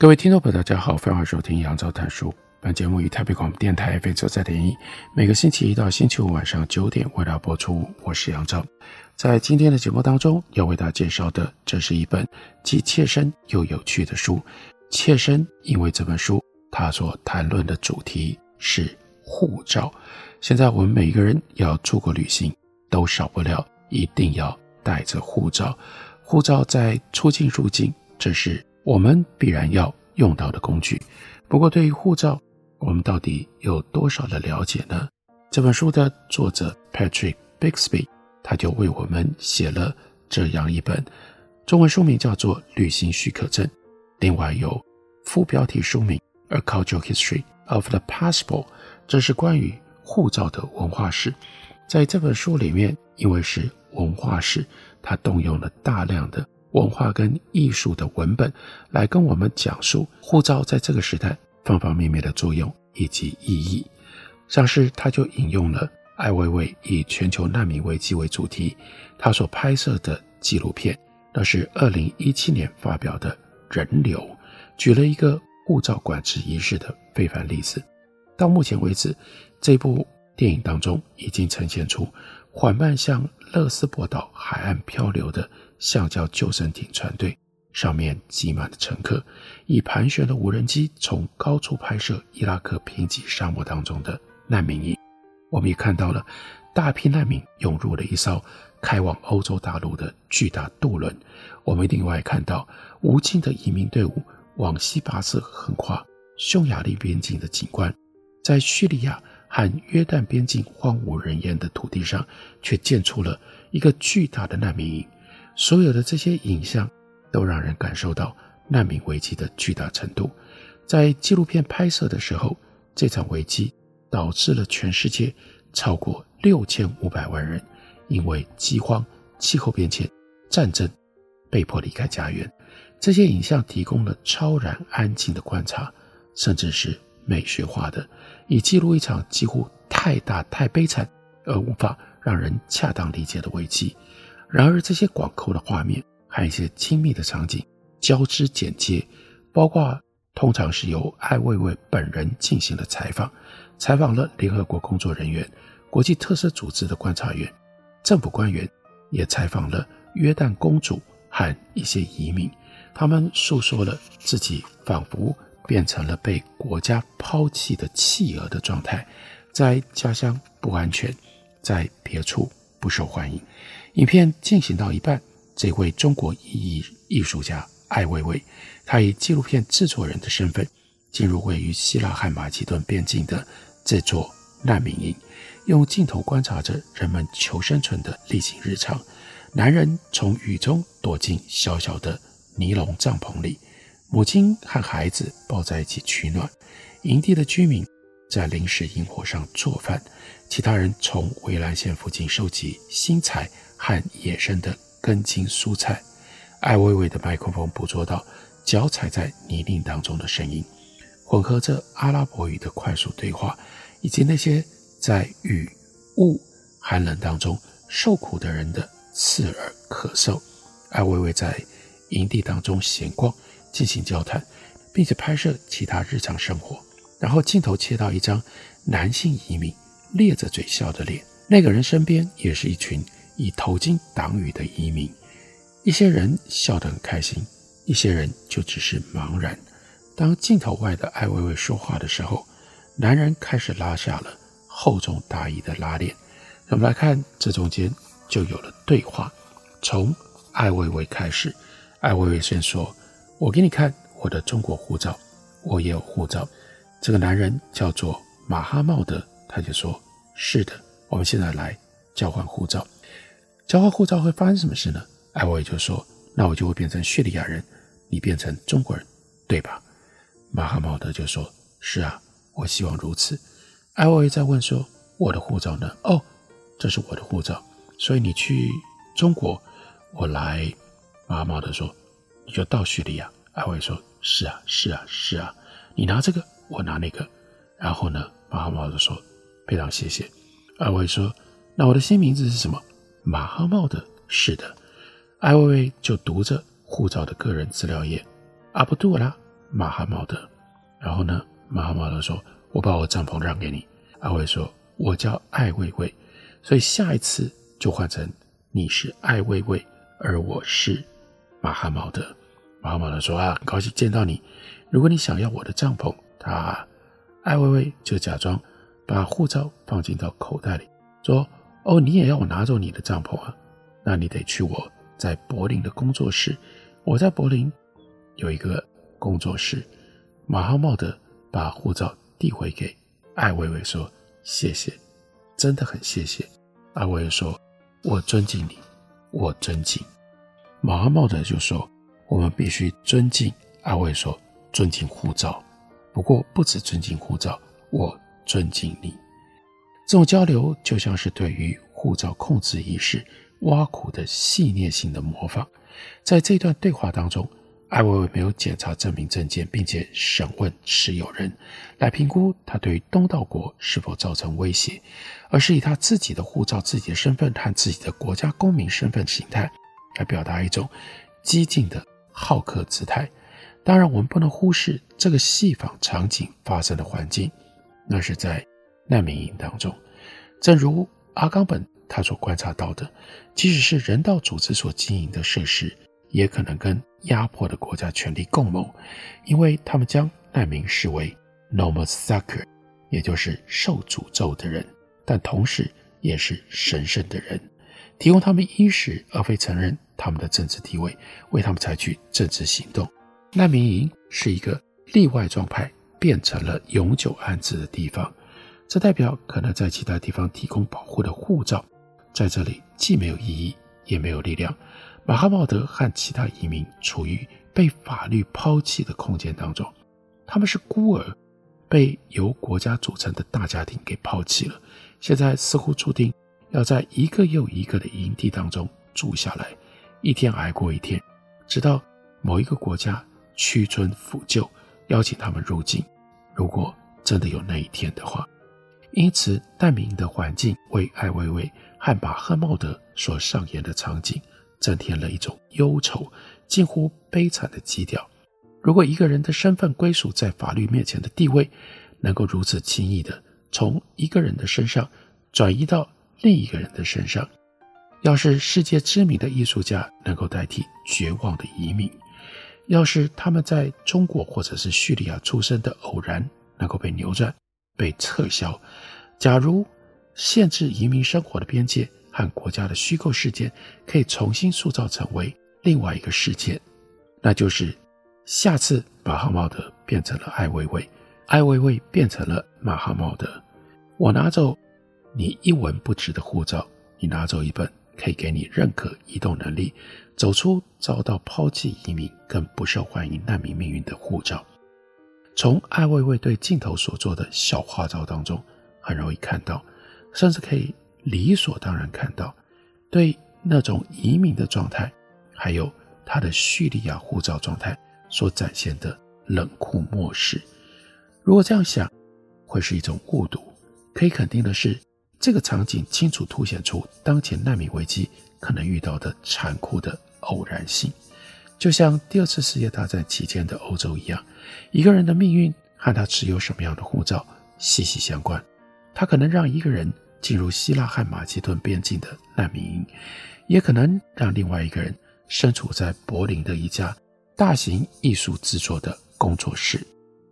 各位听众朋友，大家好，欢迎收听杨照谈书。本节目于台北广播电台 FM 九三点一，每个星期一到星期五晚上九点为大家播出。我是杨照，在今天的节目当中要为大家介绍的，这是一本既切身又有趣的书。切身，因为这本书它所谈论的主题是护照。现在我们每个人要出国旅行，都少不了一定要带着护照。护照在出境入境，这是。我们必然要用到的工具。不过，对于护照，我们到底有多少的了解呢？这本书的作者 Patrick Bixby，他就为我们写了这样一本中文书名叫做《旅行许可证》，另外有副标题书名《A Cultural History of the Passport》，这是关于护照的文化史。在这本书里面，因为是文化史，他动用了大量的。文化跟艺术的文本来跟我们讲述护照在这个时代方方面面的作用以及意义。像是他就引用了艾未未以全球难民危机为主题，他所拍摄的纪录片，那是二零一七年发表的《人流》，举了一个护照管制仪式的非凡例子。到目前为止，这部电影当中已经呈现出缓慢向勒斯伯岛海岸漂流的。橡胶救生艇船队上面挤满了乘客，以盘旋的无人机从高处拍摄伊拉克贫瘠沙漠当中的难民营。我们也看到了大批难民涌入了一艘开往欧洲大陆的巨大渡轮。我们另外看到无尽的移民队伍往西跋涉横跨匈牙利边境的景观，在叙利亚和约旦边境荒无人烟的土地上，却建出了一个巨大的难民营。所有的这些影像都让人感受到难民危机的巨大程度。在纪录片拍摄的时候，这场危机导致了全世界超过六千五百万人因为饥荒、气候变迁、战争被迫离开家园。这些影像提供了超然安静的观察，甚至是美学化的，以记录一场几乎太大、太悲惨而无法让人恰当理解的危机。然而，这些广阔的画面和一些亲密的场景交织剪接，包括通常是由艾未未本人进行了采访，采访了联合国工作人员、国际特色组织的观察员、政府官员，也采访了约旦公主和一些移民。他们诉说了自己仿佛变成了被国家抛弃的弃儿的状态，在家乡不安全，在别处不受欢迎。影片进行到一半，这位中国意义艺术家艾未未，他以纪录片制作人的身份，进入位于希腊和马其顿边境的这座难民营，用镜头观察着人们求生存的例行日常。男人从雨中躲进小小的尼龙帐篷里，母亲和孩子抱在一起取暖。营地的居民在临时营火上做饭，其他人从围栏线附近收集新材。和野生的根茎蔬菜，艾薇薇的麦克风捕捉到脚踩在泥泞当中的声音，混合着阿拉伯语的快速对话，以及那些在雨雾寒冷当中受苦的人的刺耳咳嗽。艾薇薇在营地当中闲逛，进行交谈，并且拍摄其他日常生活。然后镜头切到一张男性移民咧着嘴笑的脸，那个人身边也是一群。以头巾挡雨的移民，一些人笑得很开心，一些人就只是茫然。当镜头外的艾薇薇说话的时候，男人开始拉下了厚重大衣的拉链。我们来看，这中间就有了对话。从艾薇薇开始，艾薇薇先说：“我给你看我的中国护照，我也有护照。”这个男人叫做马哈茂德，他就说：“是的，我们现在来交换护照。”交换护照会发生什么事呢？艾薇就说：“那我就会变成叙利亚人，你变成中国人，对吧？”马哈茂德就说：“是啊，我希望如此。”艾薇在问说：“我的护照呢？”“哦，这是我的护照，所以你去中国，我来。”马哈茂德说：“你就到叙利亚。”艾薇说：“是啊，是啊，是啊，你拿这个，我拿那个。”然后呢，马哈茂德说：“非常谢谢。”艾薇薇说：“那我的新名字是什么？”马哈茂德。是的，艾薇薇就读着护照的个人资料页，阿卜杜拉·马哈茂德。然后呢，马哈茂德说：“我把我帐篷让给你。”艾薇说：“我叫艾薇薇，所以下一次就换成你是艾薇薇，而我是马哈茂德。”马哈茂德说：“啊，很高兴见到你。如果你想要我的帐篷，他艾薇薇就假装把护照放进到口袋里，说：‘哦，你也要我拿走你的帐篷啊？那你得去我在柏林的工作室。我在柏林有一个工作室。’马哈茂德把护照递回给艾薇薇，说：‘谢谢，真的很谢谢。’艾薇薇说：‘我尊敬你，我尊敬。’马哈茂德就说。”我们必须尊敬，艾薇说：“尊敬护照。不过不止尊敬护照，我尊敬你。”这种交流就像是对于护照控制仪式挖苦的细腻性的模仿。在这段对话当中，艾薇薇没有检查证明证件，并且审问持有人来评估他对于东道国是否造成威胁，而是以他自己的护照、自己的身份和自己的国家公民身份形态来表达一种激进的。好客姿态，当然我们不能忽视这个戏仿场景发生的环境，那是在难民营当中。正如阿冈本他所观察到的，即使是人道组织所经营的设施，也可能跟压迫的国家权力共谋，因为他们将难民视为 nomen sacer，也就是受诅咒的人，但同时也是神圣的人，提供他们衣食，而非承认。他们的政治地位，为他们采取政治行动。难民营是一个例外状态变成了永久安置的地方，这代表可能在其他地方提供保护的护照，在这里既没有意义，也没有力量。马哈茂德和其他移民处于被法律抛弃的空间当中，他们是孤儿，被由国家组成的大家庭给抛弃了，现在似乎注定要在一个又一个的营地当中住下来。一天挨过一天，直到某一个国家屈尊俯就，邀请他们入境。如果真的有那一天的话，因此难民的环境为艾薇薇和马赫茂德所上演的场景增添了一种忧愁、近乎悲惨的基调。如果一个人的身份归属在法律面前的地位，能够如此轻易地从一个人的身上转移到另一个人的身上，要是世界知名的艺术家能够代替绝望的移民，要是他们在中国或者是叙利亚出生的偶然能够被扭转、被撤销，假如限制移民生活的边界和国家的虚构事件可以重新塑造成为另外一个事件，那就是下次马哈茂德变成了艾薇薇，艾薇薇变成了马哈茂德。我拿走你一文不值的护照，你拿走一本。可以给你认可移动能力，走出遭到抛弃移民更不受欢迎难民命运的护照。从艾薇薇对镜头所做的小画招当中，很容易看到，甚至可以理所当然看到，对那种移民的状态，还有他的叙利亚护照状态所展现的冷酷漠视。如果这样想，会是一种误读。可以肯定的是。这个场景清楚凸显出当前难民危机可能遇到的残酷的偶然性，就像第二次世界大战期间的欧洲一样，一个人的命运和他持有什么样的护照息息相关。他可能让一个人进入希腊和马其顿边境的难民营，也可能让另外一个人身处在柏林的一家大型艺术制作的工作室。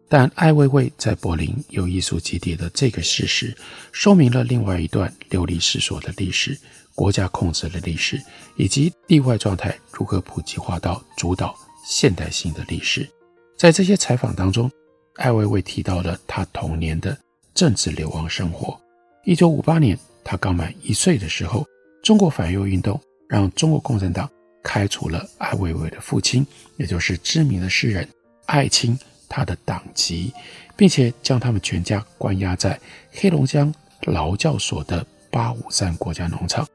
但艾薇薇在柏林有艺术基地的这个事实，说明了另外一段流离失所的历史、国家控制的历史，以及例外状态如何普及化到主导现代性的历史。在这些采访当中，艾薇薇提到了她童年的政治流亡生活。一九五八年，她刚满一岁的时候，中国反右运动让中国共产党开除了艾薇薇的父亲，也就是知名的诗人艾青他的党籍，并且将他们全家关押在黑龙江劳教所的八五三国家农场。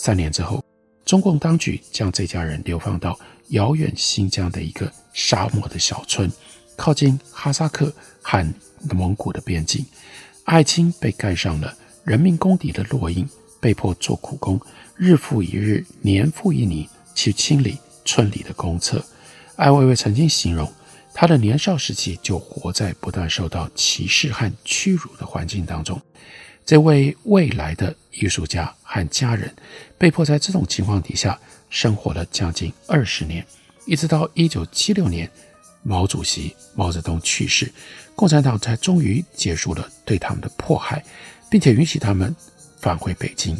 三年之后，中共当局将这家人流放到遥远新疆的一个沙漠的小村，靠近哈萨克和蒙古的边境。艾青被盖上了人民公敌的烙印，被迫做苦工，日复一日，年复一年去清理村里的公厕。艾未未曾经形容，他的年少时期就活在不断受到歧视和屈辱的环境当中。这位未来的艺术家和家人，被迫在这种情况底下生活了将近二十年，一直到一九七六年，毛主席毛泽东去世，共产党才终于结束了对他们的迫害，并且允许他们返回北京。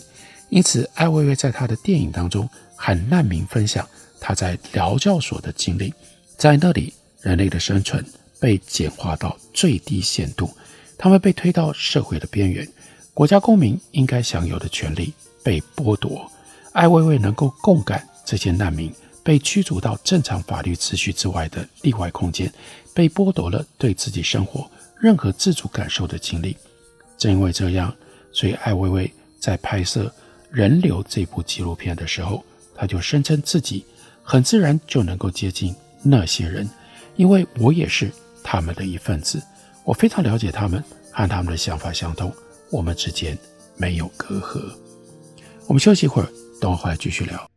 因此，艾薇薇在他的电影当中和难民分享他在劳教所的经历，在那里，人类的生存被简化到最低限度，他们被推到社会的边缘。国家公民应该享有的权利被剥夺，艾薇薇能够共感这些难民被驱逐到正常法律秩序之外的例外空间，被剥夺了对自己生活任何自主感受的经历。正因为这样，所以艾薇薇在拍摄《人流》这部纪录片的时候，他就声称自己很自然就能够接近那些人，因为我也是他们的一份子，我非常了解他们，和他们的想法相同。我们之间没有隔阂。我们休息一会儿，等会儿回来继续聊。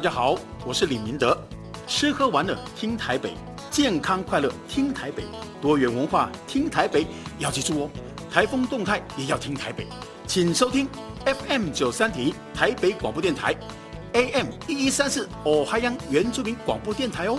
大家好，我是李明德。吃喝玩乐听台北，健康快乐听台北，多元文化听台北。要记住哦，台风动态也要听台北。请收听 FM 九三点一台北广播电台，AM 一一三四哦嗨央原住民广播电台哦。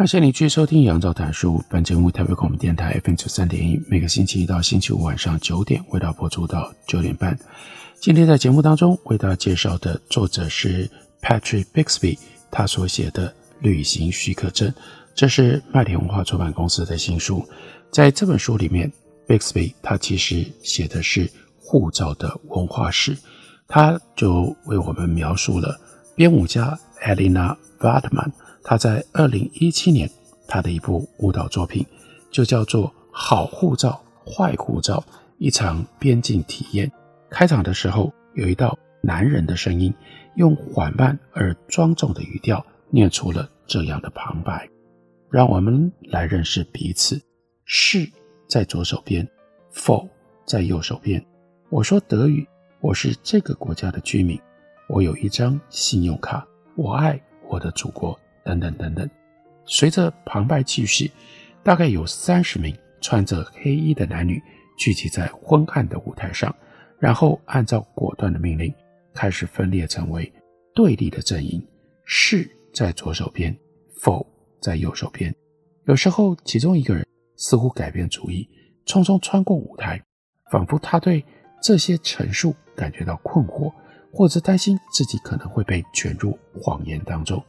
感谢你继续收听《杨照谈书》。本节目台北广播电台 FM 九三点一，每个星期一到星期五晚上九点，为大家播出到九点半。今天在节目当中为大家介绍的作者是 Patrick Bixby，他所写的《旅行许可证》，这是麦田文化出版公司的新书。在这本书里面，Bixby 他其实写的是护照的文化史，他就为我们描述了编舞家 Elena Wartman。他在二零一七年，他的一部舞蹈作品就叫做《好护照，坏护照：一场边境体验》。开场的时候，有一道男人的声音，用缓慢而庄重的语调念出了这样的旁白：“让我们来认识彼此。是在左手边，否在右手边。我说德语，我是这个国家的居民，我有一张信用卡，我爱我的祖国。”等等等等，随着旁白继续，大概有三十名穿着黑衣的男女聚集在昏暗的舞台上，然后按照果断的命令开始分裂成为对立的阵营，是在左手边，否在右手边。有时候，其中一个人似乎改变主意，匆匆穿过舞台，仿佛他对这些陈述感觉到困惑，或者担心自己可能会被卷入谎言当中。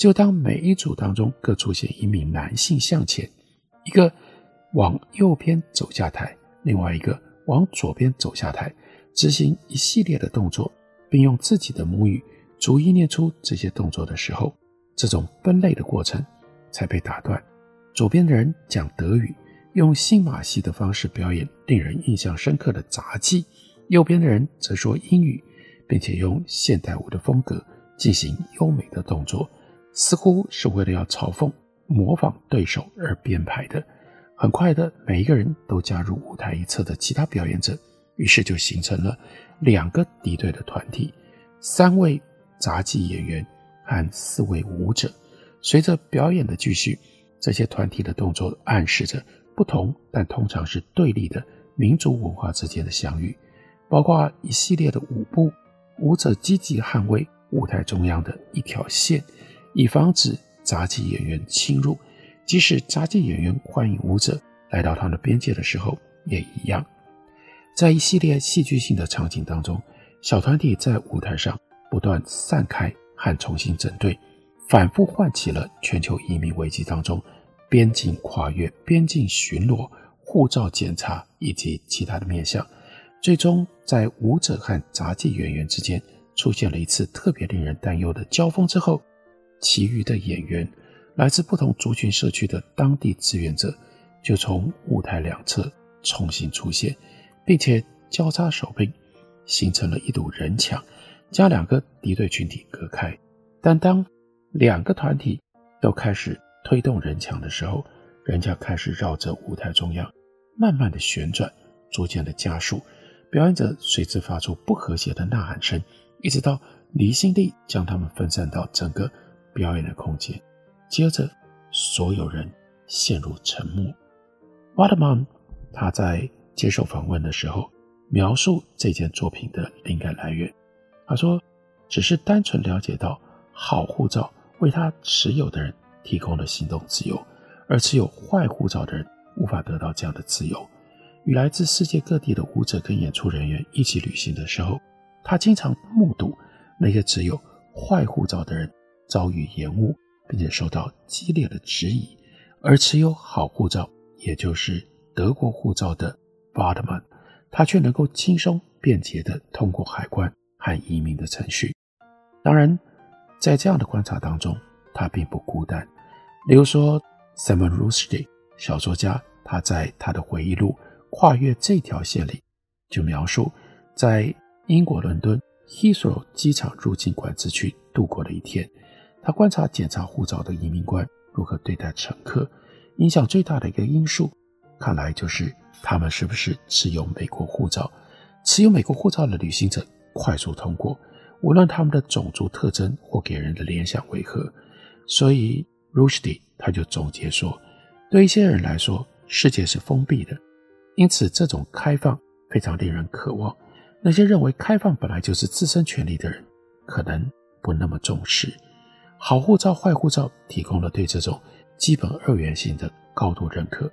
就当每一组当中各出现一名男性向前，一个往右边走下台，另外一个往左边走下台，执行一系列的动作，并用自己的母语逐一念出这些动作的时候，这种分类的过程才被打断。左边的人讲德语，用新马戏的方式表演令人印象深刻的杂技；右边的人则说英语，并且用现代舞的风格进行优美的动作，似乎是为了要嘲讽、模仿对手而编排的。很快的，每一个人都加入舞台一侧的其他表演者，于是就形成了两个敌对的团体：三位杂技演员和四位舞者。随着表演的继续，这些团体的动作暗示着不同，但通常是对立的民族文化之间的相遇，包括一系列的舞步，舞者积极捍卫舞台中央的一条线，以防止杂技演员侵入。即使杂技演员欢迎舞者来到他们的边界的时候，也一样。在一系列戏剧性的场景当中，小团体在舞台上不断散开和重新整队，反复唤起了全球移民危机当中边境跨越、边境巡逻、护照检查以及其他的面向。最终，在舞者和杂技演员之间出现了一次特别令人担忧的交锋之后，其余的演员。来自不同族群社区的当地志愿者，就从舞台两侧重新出现，并且交叉手臂，形成了一堵人墙，将两个敌对群体隔开。但当两个团体都开始推动人墙的时候，人墙开始绕着舞台中央慢慢的旋转，逐渐的加速，表演者随之发出不和谐的呐喊声，一直到离心力将他们分散到整个表演的空间。接着，所有人陷入沉默。瓦特曼他在接受访问的时候描述这件作品的灵感来源。他说：“只是单纯了解到好护照为他持有的人提供了行动自由，而持有坏护照的人无法得到这样的自由。与来自世界各地的舞者跟演出人员一起旅行的时候，他经常目睹那些持有坏护照的人遭遇延误。”并且受到激烈的质疑，而持有好护照，也就是德国护照的瓦特曼，他却能够轻松便捷地通过海关和移民的程序。当然，在这样的观察当中，他并不孤单。例如说，Simon Rushdie 小说家，他在他的回忆录《跨越这条线》里，就描述在英国伦敦 Heathrow 机场入境管制区度过的一天。他观察检查护照的移民官如何对待乘客，影响最大的一个因素，看来就是他们是不是持有美国护照。持有美国护照的旅行者快速通过，无论他们的种族特征或给人的联想为何。所以，Rushdie 他就总结说，对一些人来说，世界是封闭的，因此这种开放非常令人渴望。那些认为开放本来就是自身权利的人，可能不那么重视。好护照、坏护照提供了对这种基本二元性的高度认可。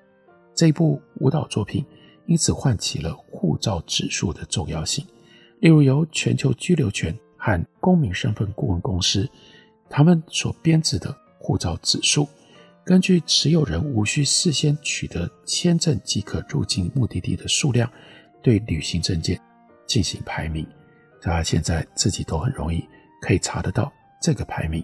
这一部舞蹈作品因此唤起了护照指数的重要性。例如，由全球居留权和公民身份顾问公司他们所编制的护照指数，根据持有人无需事先取得签证即可入境目的地的数量，对旅行证件进行排名。大家现在自己都很容易可以查得到这个排名。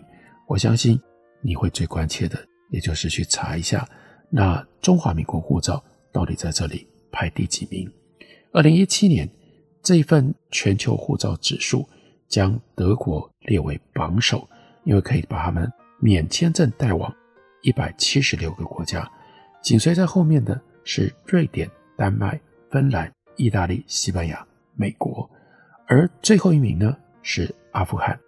我相信你会最关切的，也就是去查一下，那中华民国护照到底在这里排第几名？二零一七年这一份全球护照指数将德国列为榜首，因为可以把他们免签证带往一百七十六个国家。紧随在后面的是瑞典、丹麦、芬兰、意大利、西班牙、美国，而最后一名呢是阿富汗。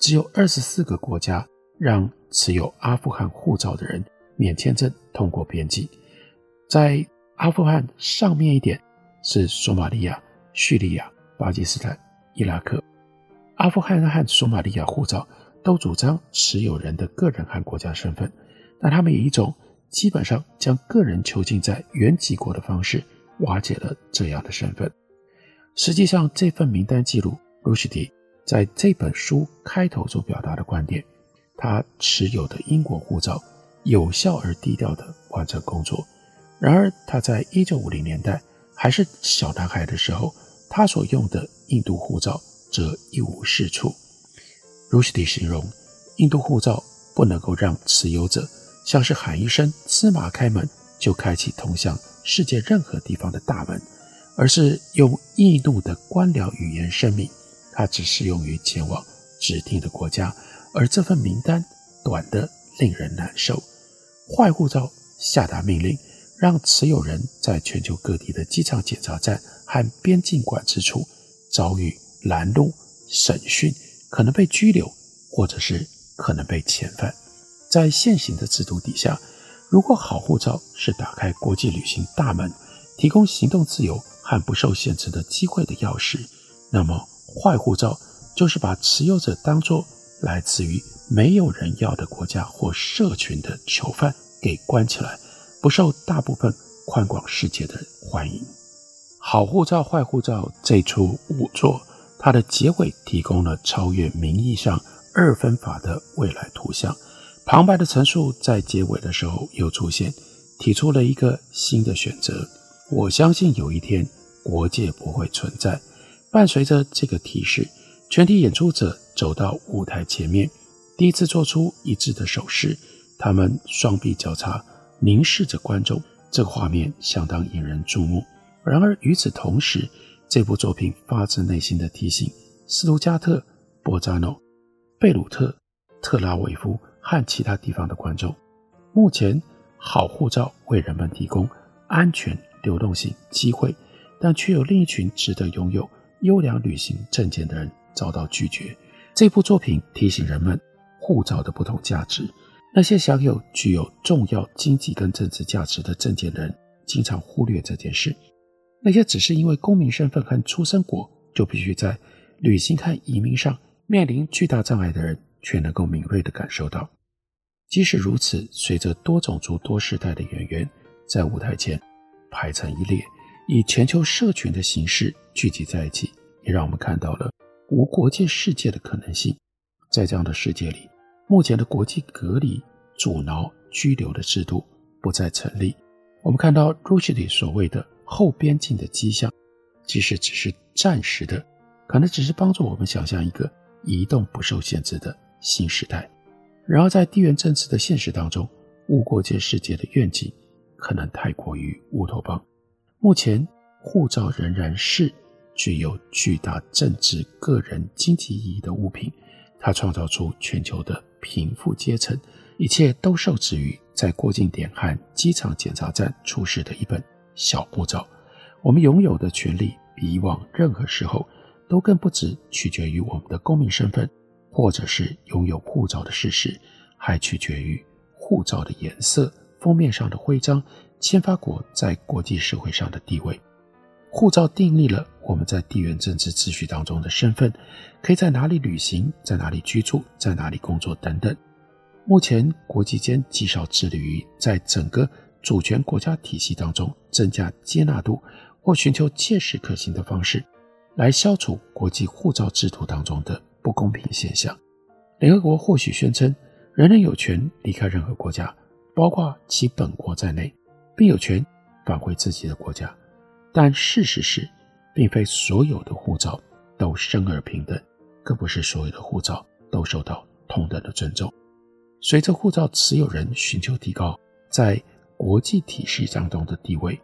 只有二十四个国家让持有阿富汗护照的人免签证通过边境。在阿富汗上面一点是索马利亚、叙利亚、巴基斯坦、伊拉克。阿富汗和索马利亚护照都主张持有人的个人和国家身份，但他们以一种基本上将个人囚禁在原籍国的方式瓦解了这样的身份。实际上，这份名单记录，Rushdie 在这本书开头所表达的观点，他持有的英国护照有效而低调地完成工作，然而，他在一九五零年代还是小男孩的时候，他所用的印度护照则一无是处。Rushdie 形容，印度护照不能够让持有者像是喊一声“芝麻开门”就开启通向世界任何地方的大门，而是用印度的官僚语言声明，它只适用于前往指定的国家，而这份名单短得令人难受。坏护照下达命令。让持有人在全球各地的机场检查站和边境管制处遭遇拦路、审讯，可能被拘留，或者是可能被遣返。在现行的制度底下，如果好护照是打开国际旅行大门、提供行动自由和不受限制的机会的钥匙，那么坏护照就是把持有者当作来自于没有人要的国家或社群的囚犯给关起来。不受大部分宽广世界的欢迎。好护照、坏护照这出舞作，它的结尾提供了超越名义上二分法的未来图像。旁白的陈述在结尾的时候又出现，提出了一个新的选择。我相信有一天国界不会存在。伴随着这个提示，全体演出者走到舞台前面，第一次做出一致的手势，他们双臂交叉。凝视着观众，这个画面相当引人注目。然而与此同时，这部作品发自内心的提醒斯图加特、波扎诺、贝鲁特、特拉维夫和其他地方的观众：目前好护照为人们提供安全、流动性、机会，但却有另一群值得拥有优良旅行证件的人遭到拒绝。这部作品提醒人们护照的不同价值。那些享有具有重要经济跟政治价值的证件人，经常忽略这件事。那些只是因为公民身份和出生国就必须在旅行和移民上面临巨大障碍的人，却能够敏锐地感受到。即使如此，随着多种族、多世代的演员在舞台前排成一列，以全球社群的形式聚集在一起，也让我们看到了无国界世界的可能性。在这样的世界里。目前的国际隔离、阻挠、拘留的制度不再成立。我们看到 Rushdie 所谓的后边境的迹象，即使只是暂时的，可能只是帮助我们想象一个移动不受限制的新时代。然而，在地缘政治的现实当中，无国界世界的愿景可能太过于乌托邦。目前，护照仍然是具有巨大政治、个人、经济意义的物品，它创造出全球的。贫富阶层，一切都受制于在过境点和机场检查站出示的一本小护照。我们拥有的权利比以往任何时候都更不只取决于我们的公民身份，或者是拥有护照的事实，还取决于护照的颜色、封面上的徽章、签发国在国际社会上的地位。护照订立了我们在地缘政治秩序当中的身份，可以在哪里旅行，在哪里居住，在哪里工作等等。目前，国际间极少致力于在整个主权国家体系当中增加接纳度，或寻求切实可行的方式，来消除国际护照制度当中的不公平现象。联合国或许宣称，人人有权离开任何国家，包括其本国在内，并有权返回自己的国家。但事实是，并非所有的护照都生而平等，更不是所有的护照都受到同等的尊重。随着护照持有人寻求提高在国际体系当中的地位，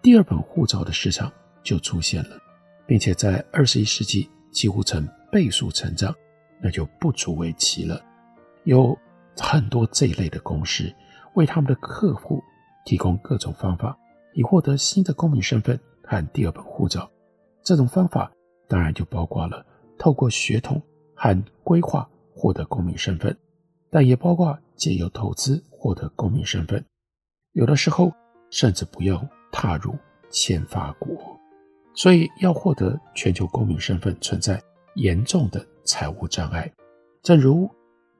第二本护照的市场就出现了，并且在二十一世纪几乎呈倍数成长，那就不足为奇了。有很多这一类的公司为他们的客户提供各种方法。以获得新的公民身份和第二本护照，这种方法当然就包括了透过血统和规划获得公民身份，但也包括借由投资获得公民身份。有的时候甚至不用踏入签发国，所以要获得全球公民身份存在严重的财务障碍。正如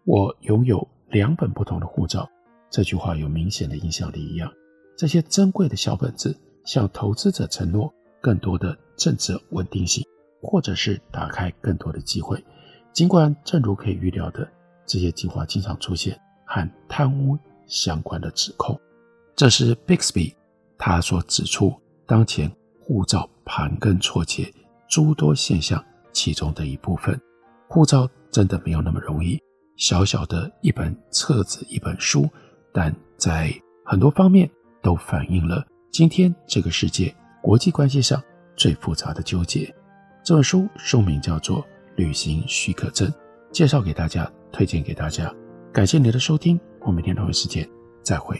我拥有两本不同的护照这句话有明显的影响力一样。这些珍贵的小本子向投资者承诺更多的政治稳定性，或者是打开更多的机会。尽管正如可以预料的，这些计划经常出现和贪污相关的指控。这是 Bixby 他所指出当前护照盘根错节诸多现象其中的一部分。护照真的没有那么容易，小小的一本册子、一本书，但在很多方面都反映了今天这个世界国际关系上最复杂的纠结。这本书书名叫做《旅行许可证》，介绍给大家，推荐给大家。感谢你的收听，我每天同一时间再会。